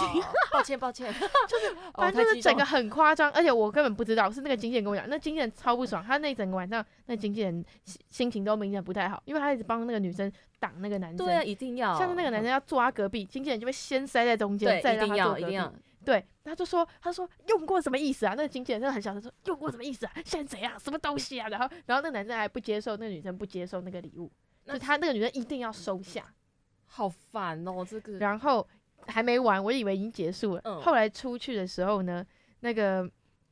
抱歉，抱歉，就是反正就是整个很夸张，而且我根本不知道，是那个经纪人跟我讲，那经纪人超不爽，他那整个晚上，那经纪人心情都明显不太好，因为他一直帮那个女生挡那个男生。对啊，一定要。像是那个男生要坐他隔壁，经纪人就会先塞在中间，再让他坐隔壁。对，他就说，他说用过什么意思啊？那个经纪人真的很小声说，用过什么意思啊？现在怎样？什么东西啊？然后，然后那个男生还不接受，那个女生不接受那个礼物，那就他那个女生一定要收下，好烦哦，这个。然后还没完，我以为已经结束了。嗯。后来出去的时候呢，那个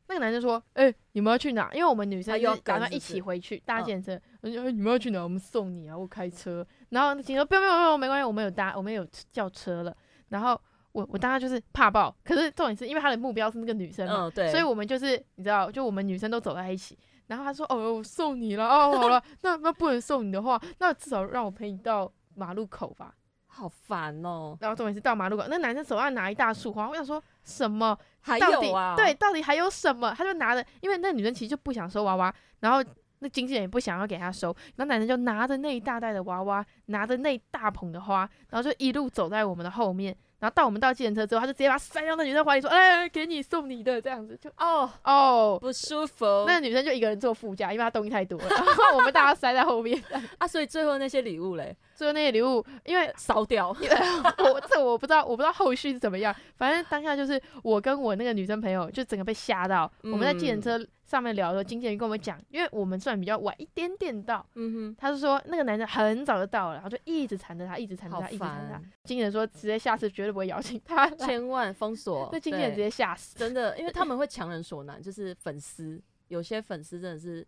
那个男生说，哎、欸，你们要去哪？因为我们女生要打算一起回去搭计程车。嗯、你们要去哪？我们送你啊，我开车。然后警说，不用不用不用，没关系，我们有搭，我们有叫车了。然后。我我当时就是怕爆，可是重点是因为他的目标是那个女生嘛，嗯、所以我们就是你知道，就我们女生都走在一起。然后他说：“哦，我送你了哦，好了，那那不能送你的话，那至少让我陪你到马路口吧。”好烦哦。然后重点是到马路口，那男生手上拿一大束花，我想说什么？还有啊？对，到底还有什么？他就拿着，因为那女生其实就不想收娃娃，然后那经纪人也不想要给他收，然后男生就拿着那一大袋的娃娃，拿着那一大捧的花，然后就一路走在我们的后面。然后到我们到计程车之后，他就直接把他塞到那女生怀里，说：“哎，给你送你的，这样子就哦哦不舒服。”那个女生就一个人坐副驾，因为她东西太多了，然后我们大家塞在后面 啊。所以最后那些礼物嘞，最后那些礼物，因为烧掉，我这我不知道，我不知道后续是怎么样。反正当下就是我跟我那个女生朋友就整个被吓到。嗯、我们在计程车上面聊的时候，经纪人跟我们讲，因为我们算比较晚一点点到，嗯哼，他是说那个男生很早就到了，然后就一直缠着他，一直缠着他，一直缠着他。经纪人说，直接下次绝对不会邀请他，千万封锁。那经纪人直接吓死，真的，因为他们会强人所难，就是粉丝有些粉丝真的是。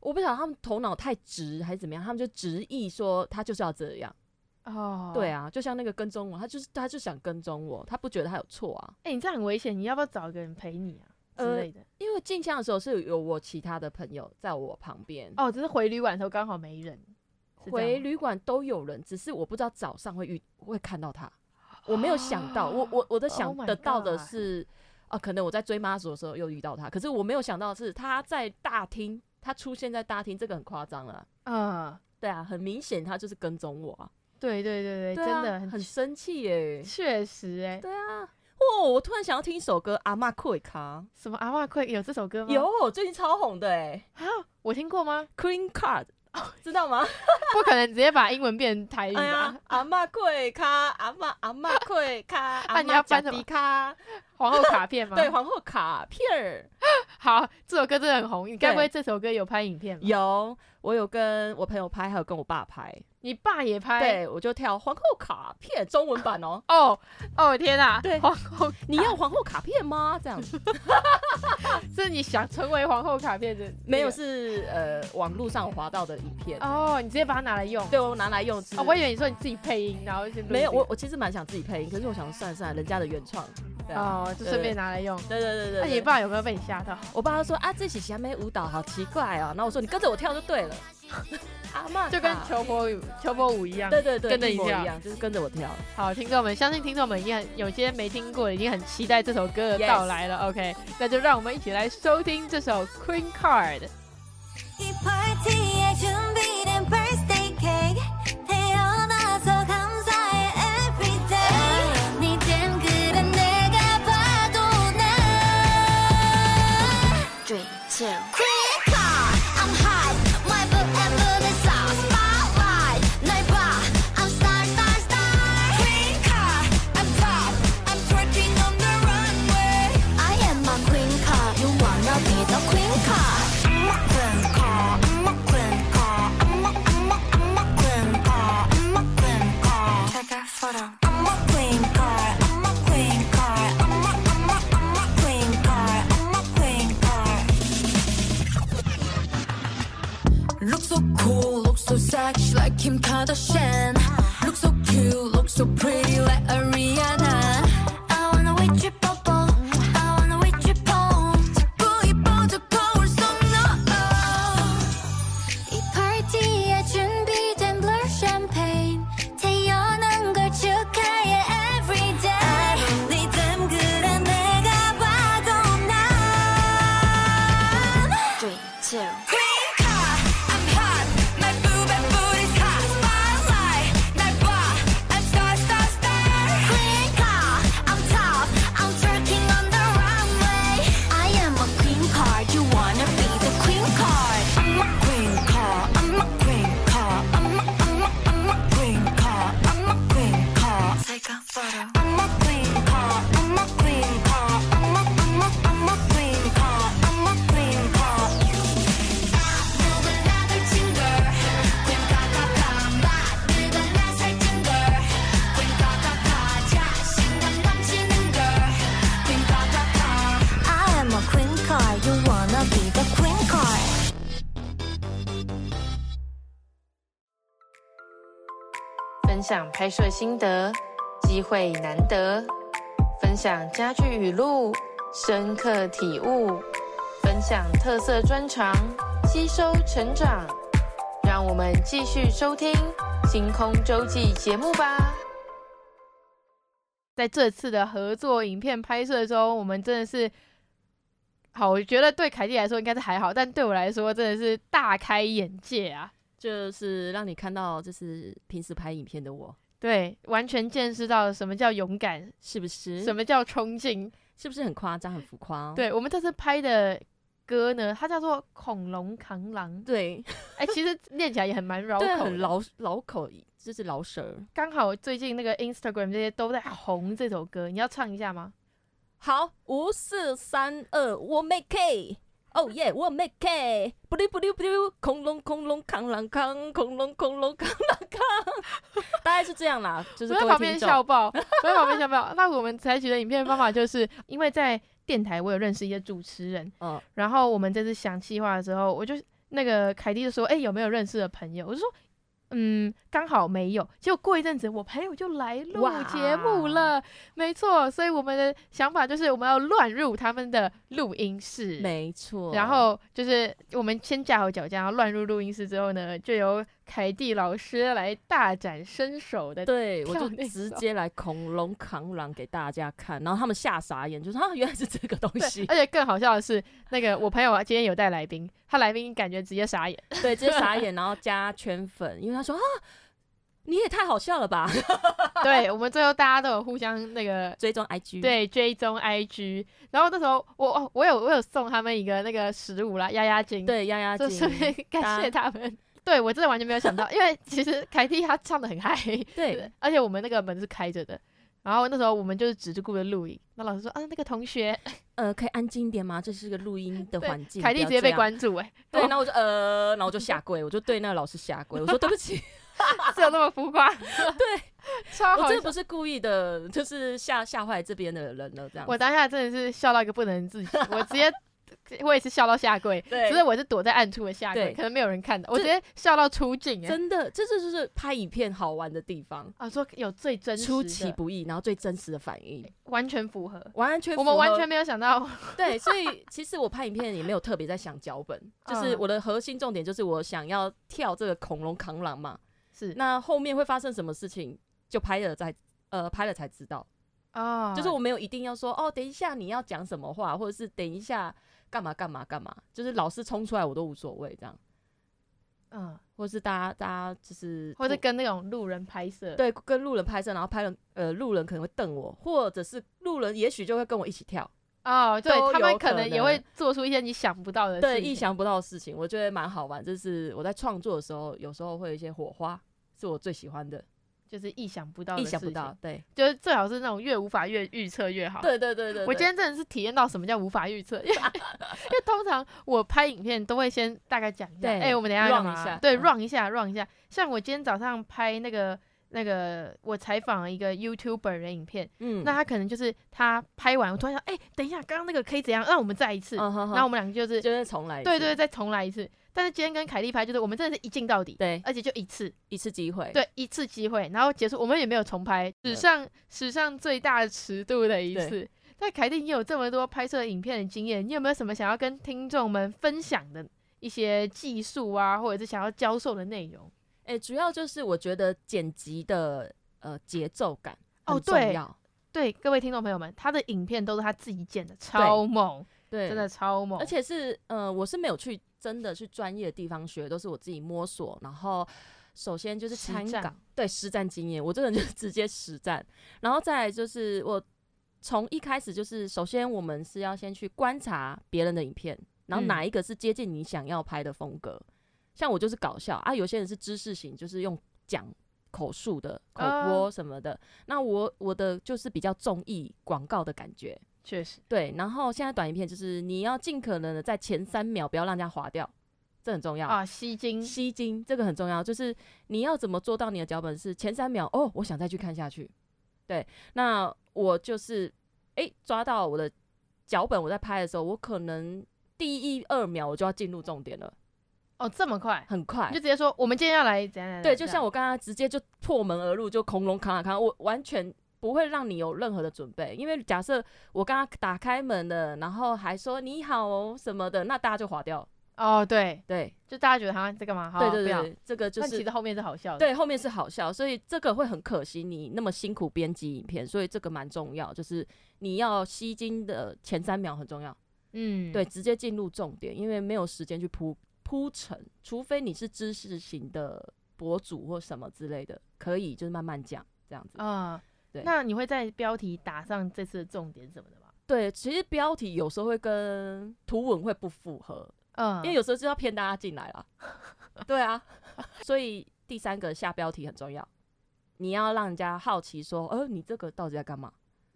我不晓得他们头脑太直还是怎么样，他们就执意说他就是要这样。哦，oh. 对啊，就像那个跟踪我，他就是他就想跟踪我，他不觉得他有错啊。哎、欸，你这样很危险，你要不要找一个人陪你啊之类的？呃、因为进香的时候是有我其他的朋友在我旁边。哦，oh, 只是回旅馆的时候刚好没人。回旅馆都有人，只是我不知道早上会遇会看到他。我没有想到，我我 我的想得到的是啊，可能我在追妈祖的时候又遇到他，可是我没有想到的是他在大厅。他出现在大厅，这个很夸张了。嗯，对啊，很明显他就是跟踪我啊。对对对对，真的很很生气耶。确实哎。对啊。哦，我突然想要听一首歌，《阿嬷开卡》。什么《阿嬷开》有这首歌吗？有，最近超红的哎。啊，我听过吗？Queen Card。哦，知道吗？不可能直接把英文变成台语吧？阿嬷跪卡，阿妈阿嬷跪卡，那你要翻什么卡？皇后卡片吗？对，皇后卡片儿。好，这首歌真的很红。你该不会这首歌有拍影片吗？有，我有跟我朋友拍，还有跟我爸拍。你爸也拍？对，我就跳皇后卡片中文版哦。哦哦，天哪！对，皇后，你要皇后卡片吗？这样子。是你想成为皇后卡片的？没有，是呃网络上滑到的影片。哦，你直接把它拿来用？对，我拿来用。哦，我以为你说你自己配音，然后没有，我我其实蛮想自己配音，可是我想算了算了，人家的原创。哦，就顺便拿来用。对对对对。那你爸有没有被你吓到？我爸说啊，这喜喜还没舞蹈？好奇怪哦。然后我说你跟着我跳就对了。阿妈就跟求婆舞、求婆舞一样，对对对，跟着你跳一样，就是跟着我跳。好，听众们，相信听众们已经很有些没听过，已经很期待这首歌的到来了。OK，那就让我们一起来收听这首 Queen Card。cool, look so sexy like Kim Kardashian. Look so cute, look so pretty like Ariana. 拍摄心得，机会难得；分享家具语录，深刻体悟；分享特色专长，吸收成长。让我们继续收听《星空周记》节目吧。在这次的合作影片拍摄中，我们真的是好，我觉得对凯蒂来说应该是还好，但对我来说真的是大开眼界啊！就是让你看到，就是平时拍影片的我，对，完全见识到什么叫勇敢，是不是？什么叫冲劲，是不是很夸张、很浮夸？对，我们这次拍的歌呢，它叫做《恐龙扛狼》。对，哎、欸，其实念起来也很蛮绕口，很绕绕口，就是老舌。刚好最近那个 Instagram 这些都在红这首歌，你要唱一下吗？好，五四三二，我 make it。哦耶，我 make。不溜不溜不溜，恐龙恐龙扛狼扛，恐龙恐龙扛狼扛。大概是这样啦，就是我在旁边笑爆，我在旁边笑爆。那我们采取的影片方法就是，因为在电台我有认识一些主持人，嗯，然后我们这次想计划的时候，我就那个凯蒂就说，哎、欸，有没有认识的朋友？我就说。嗯，刚好没有。结果过一阵子，我朋友就来录节目了。没错，所以我们的想法就是我们要乱入他们的录音室。没错。然后就是我们先架好脚架，然后乱入录音室之后呢，就由凯蒂老师来大展身手的。对，我就直接来恐龙扛狼给大家看，然后他们吓傻眼，就说啊，原来是这个东西。而且更好笑的是，那个我朋友今天有带来宾。他来宾感觉直接傻眼，对，直接傻眼，然后加圈粉，因为他说啊，你也太好笑了吧？对，我们最后大家都有互相那个追踪 IG，对，追踪 IG。然后那时候我我有我有送他们一个那个食物啦，压压惊，对，压压惊，感谢他们。对，我真的完全没有想到，因为其实凯蒂她唱的很嗨，对，而且我们那个门是开着的。然后那时候我们就是只是顾着录影，那老师说啊，那个同学，呃，可以安静一点吗？这是个录音的环境。凯蒂直接被关注哎、欸，对，然后我就呃，然后我就 下跪，我就对那个老师下跪，我说对不起，是有那么浮夸？对，超好，我真的不是故意的，就是吓吓坏这边的人了这样。我当下真的是笑到一个不能自己，我直接。我也是笑到下跪，对，只是我是躲在暗处的下跪，可能没有人看到，我直接笑到出镜，真的，这是就是拍影片好玩的地方啊！说有最真实、出其不意，然后最真实的反应，完全符合，完全符合，我们完全没有想到，对，所以其实我拍影片也没有特别在想脚本，就是我的核心重点就是我想要跳这个恐龙扛狼嘛，是，那后面会发生什么事情，就拍了再呃拍了才知道啊，就是我没有一定要说哦，等一下你要讲什么话，或者是等一下。干嘛干嘛干嘛？就是老师冲出来我都无所谓这样，嗯，或是大家大家就是，或者跟那种路人拍摄，对，跟路人拍摄，然后拍了呃，路人可能会瞪我，或者是路人也许就会跟我一起跳哦，对，他们可能也会做出一些你想不到的事情，对，意想不到的事情，我觉得蛮好玩。就是我在创作的时候，有时候会有一些火花，是我最喜欢的。就是意想不到的，意想不到，对，就是最好是那种越无法越预测越好。对对对对，我今天真的是体验到什么叫无法预测，因为 因为通常我拍影片都会先大概讲一下，哎，我们等下干嘛？对，run 一下，run 一下。像我今天早上拍那个那个我采访一个 YouTuber 的影片，嗯，那他可能就是他拍完，我突然想，哎，等一下，刚刚那个可以怎样？让我们再一次，然后我们两个就是就是重来，对对，再重来一次。但是今天跟凯蒂拍，就是我们真的是一镜到底，对，而且就一次一次机会，对，一次机会，然后结束，我们也没有重拍，史上史上最大尺度的一次。那凯蒂，你有这么多拍摄影片的经验，你有没有什么想要跟听众们分享的一些技术啊，或者是想要教授的内容？诶、欸，主要就是我觉得剪辑的呃节奏感很重要。哦对，对，各位听众朋友们，他的影片都是他自己剪的，超猛，对，真的超猛，而且是呃，我是没有去。真的去专业的地方学，都是我自己摸索。然后首先就是参考，战对实战经验，我这个人就是直接实战。然后再来就是我从一开始就是，首先我们是要先去观察别人的影片，然后哪一个是接近你想要拍的风格。嗯、像我就是搞笑啊，有些人是知识型，就是用讲口述的口播什么的。呃、那我我的就是比较综艺广告的感觉。确实，对。然后现在短影片就是你要尽可能的在前三秒不要让人家划掉，这很重要啊。吸睛，吸睛，这个很重要。就是你要怎么做到你的脚本是前三秒哦，我想再去看下去。对，那我就是哎、欸、抓到我的脚本，我在拍的时候，我可能第一二秒我就要进入重点了。哦，这么快，很快，你就直接说我们今天要来怎样？对，就像我刚刚直接就破门而入，就恐龙扛啊扛，我完全。不会让你有任何的准备，因为假设我刚刚打开门了，然后还说你好哦什么的，那大家就划掉。哦，对对，就大家觉得他在干嘛？对对对，这个就是。其实后面是好笑的。对，后面是好笑，所以这个会很可惜。你那么辛苦编辑影片，所以这个蛮重要，就是你要吸睛的前三秒很重要。嗯，对，直接进入重点，因为没有时间去铺铺陈，除非你是知识型的博主或什么之类的，可以就是慢慢讲这样子啊。嗯对那你会在标题打上这次的重点什么的吗？对，其实标题有时候会跟图文会不符合，嗯，因为有时候就要骗大家进来了。对啊，所以第三个下标题很重要，你要让人家好奇说，呃，你这个到底在干嘛？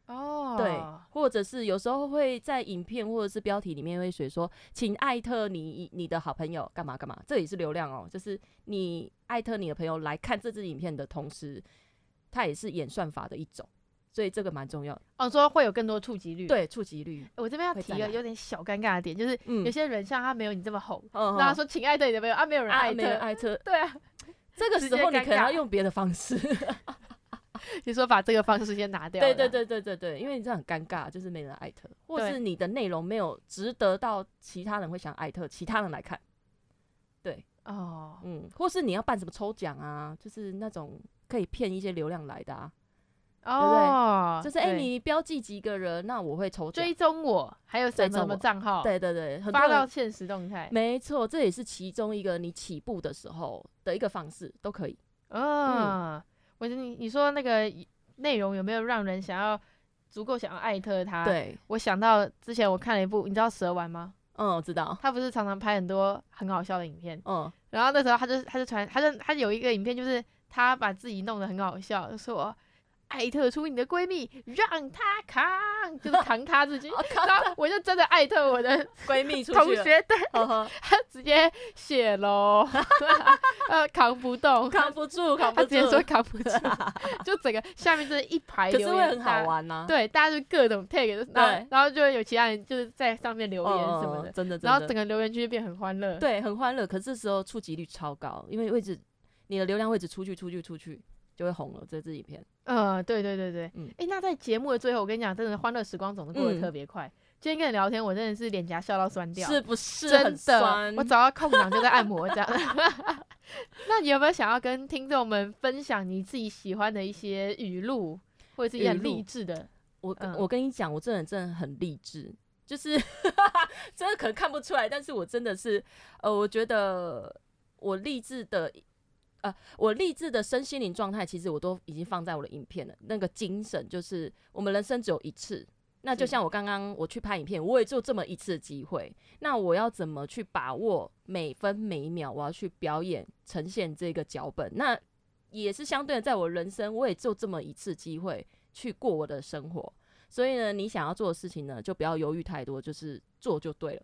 哦，对，或者是有时候会在影片或者是标题里面会写说，请艾特你你的好朋友干嘛干嘛，这也是流量哦，就是你艾特你的朋友来看这支影片的同时，它也是演算法的一种，所以这个蛮重要的。哦，说会有更多触及率，对，触及率。我这边要提一个有点小尴尬的点，就是有些人像他没有你这么红，嗯、然后他说请艾特你的朋友啊，没有人艾特，啊、没人艾特，对啊，这个 时候你可能要用别的方式。你说把这个方式先拿掉，对对对对对对，因为你这很尴尬，就是没人艾特，或是你的内容没有值得到其他人会想艾特其他人来看，对哦，嗯，或是你要办什么抽奖啊，就是那种可以骗一些流量来的啊，哦，对不对？就是哎、欸，你标记几个人，那我会抽，追踪我，还有什么什么账号，对对对，发到现实动态，没错，这也是其中一个你起步的时候的一个方式，都可以，哦、嗯。我你你说那个内容有没有让人想要足够想要艾特他？对，我想到之前我看了一部，你知道蛇丸吗？嗯，我知道。他不是常常拍很多很好笑的影片？嗯，然后那时候他就他就传他就他有一个影片，就是他把自己弄得很好笑，就说。艾特出你的闺蜜，让她扛，就是扛她自己。然后我就真的艾特我的闺蜜同学，对，他直接写喽，呃，扛不动，扛不住，扛不住，他直接说扛不住，就整个下面就是一排留言，可是会很好玩呐。对，大家就各种 tag，然后然后就会有其他人就是在上面留言什么的，真的，然后整个留言区就变很欢乐，对，很欢乐。可是这时候触及率超高，因为位置你的流量位置出去，出去，出去。就会红了这支影片。呃，对对对对，嗯，哎、欸，那在节目的最后，我跟你讲，真的欢乐时光总是过得特别快。嗯、今天跟你聊天，我真的是脸颊笑到酸掉，是不是？真的，我找到空档就在按摩这样。那你有没有想要跟听众们分享你自己喜欢的一些语录，或者是一些很励志的？我、嗯、我跟你讲，我真的真的很励志，就是 真的可能看不出来，但是我真的是，呃，我觉得我励志的。呃，我励志的身心灵状态，其实我都已经放在我的影片了。那个精神就是，我们人生只有一次。那就像我刚刚我去拍影片，我也就这么一次机会。那我要怎么去把握每分每秒？我要去表演呈现这个脚本。那也是相对的，在我人生，我也就这么一次机会去过我的生活。所以呢，你想要做的事情呢，就不要犹豫太多，就是做就对了。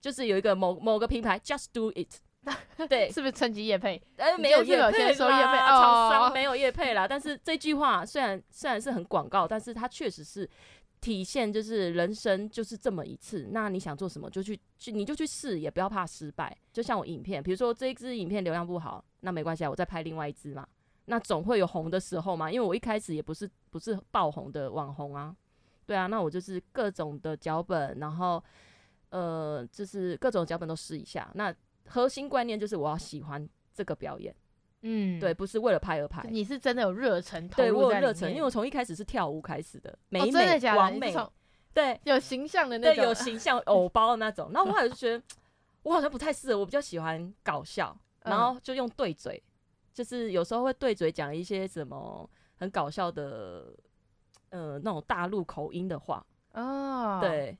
就是有一个某某个品牌，just do it。对，是不是趁机夜配？呃，没有夜配说业配啦，厂商没有夜配啦。但是 这句话虽然虽然是很广告，但是它确实是体现就是人生就是这么一次。那你想做什么就去去，你就去试，也不要怕失败。就像我影片，比如说这一支影片流量不好，那没关系啊，我再拍另外一支嘛。那总会有红的时候嘛，因为我一开始也不是不是爆红的网红啊。对啊，那我就是各种的脚本，然后呃，就是各种脚本都试一下。那核心观念就是我要喜欢这个表演，嗯，对，不是为了拍而拍。你是真的有热忱，对，我有热忱，因为我从一开始是跳舞开始的，美美？完美，对，有形象的那种，对，有形象偶包的那种。然后我后来就觉得，我好像不太适合，我比较喜欢搞笑，然后就用对嘴，就是有时候会对嘴讲一些什么很搞笑的，呃，那种大陆口音的话。哦，对，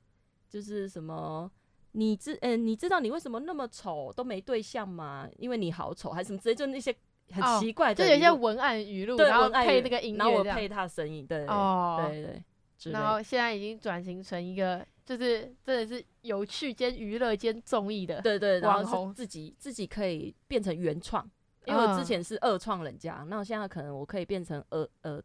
就是什么。你知嗯、欸，你知道你为什么那么丑都没对象吗？因为你好丑，还是什么之类，就那些很奇怪的、哦，就有一些文案语录，然后配那个音乐，然后我配他的声音，对，哦，对对，对。然后现在已经转型成一个，就是真的是有趣兼娱乐兼综艺的，对对，然后自己自己可以变成原创，因为我之前是二创人家，那我现在可能我可以变成呃呃，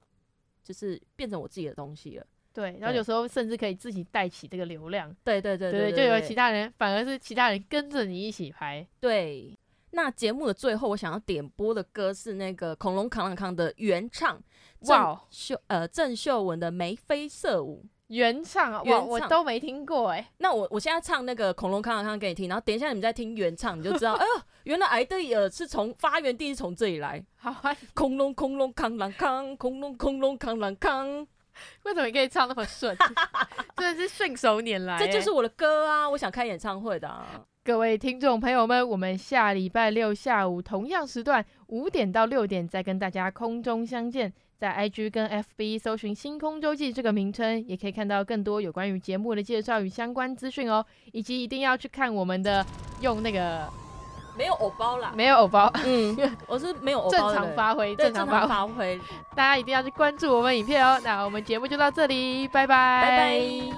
就是变成我自己的东西了。对，然后有时候甚至可以自己带起这个流量。对对对对，对，对，就有其他人，反而是其他人跟着你一起拍。对，那节目的最后，我想要点播的歌是那个恐龙扛扛扛的原唱，哇，秀呃郑秀文的眉飞色舞原唱啊，哇，我都没听过哎。那我我现在唱那个恐龙扛扛扛给你听，然后等一下你们再听原唱，你就知道，哎 呦，原来爱的呃是从发源地是从这里来。好啊，恐龙恐龙扛扛扛，恐龙恐龙扛扛扛。为什么你可以唱那么顺？真的是顺手拈来，这就是我的歌啊！我想开演唱会的啊！各位听众朋友们，我们下礼拜六下午同样时段五点到六点再跟大家空中相见，在 IG 跟 FB 搜寻“星空周记”这个名称，也可以看到更多有关于节目的介绍与相关资讯哦，以及一定要去看我们的用那个。没有藕包啦。没有藕包。嗯 我是没有欧包正常发挥正常发挥。大家一定要去关注我们影片哦。那我们节目就到这里拜拜。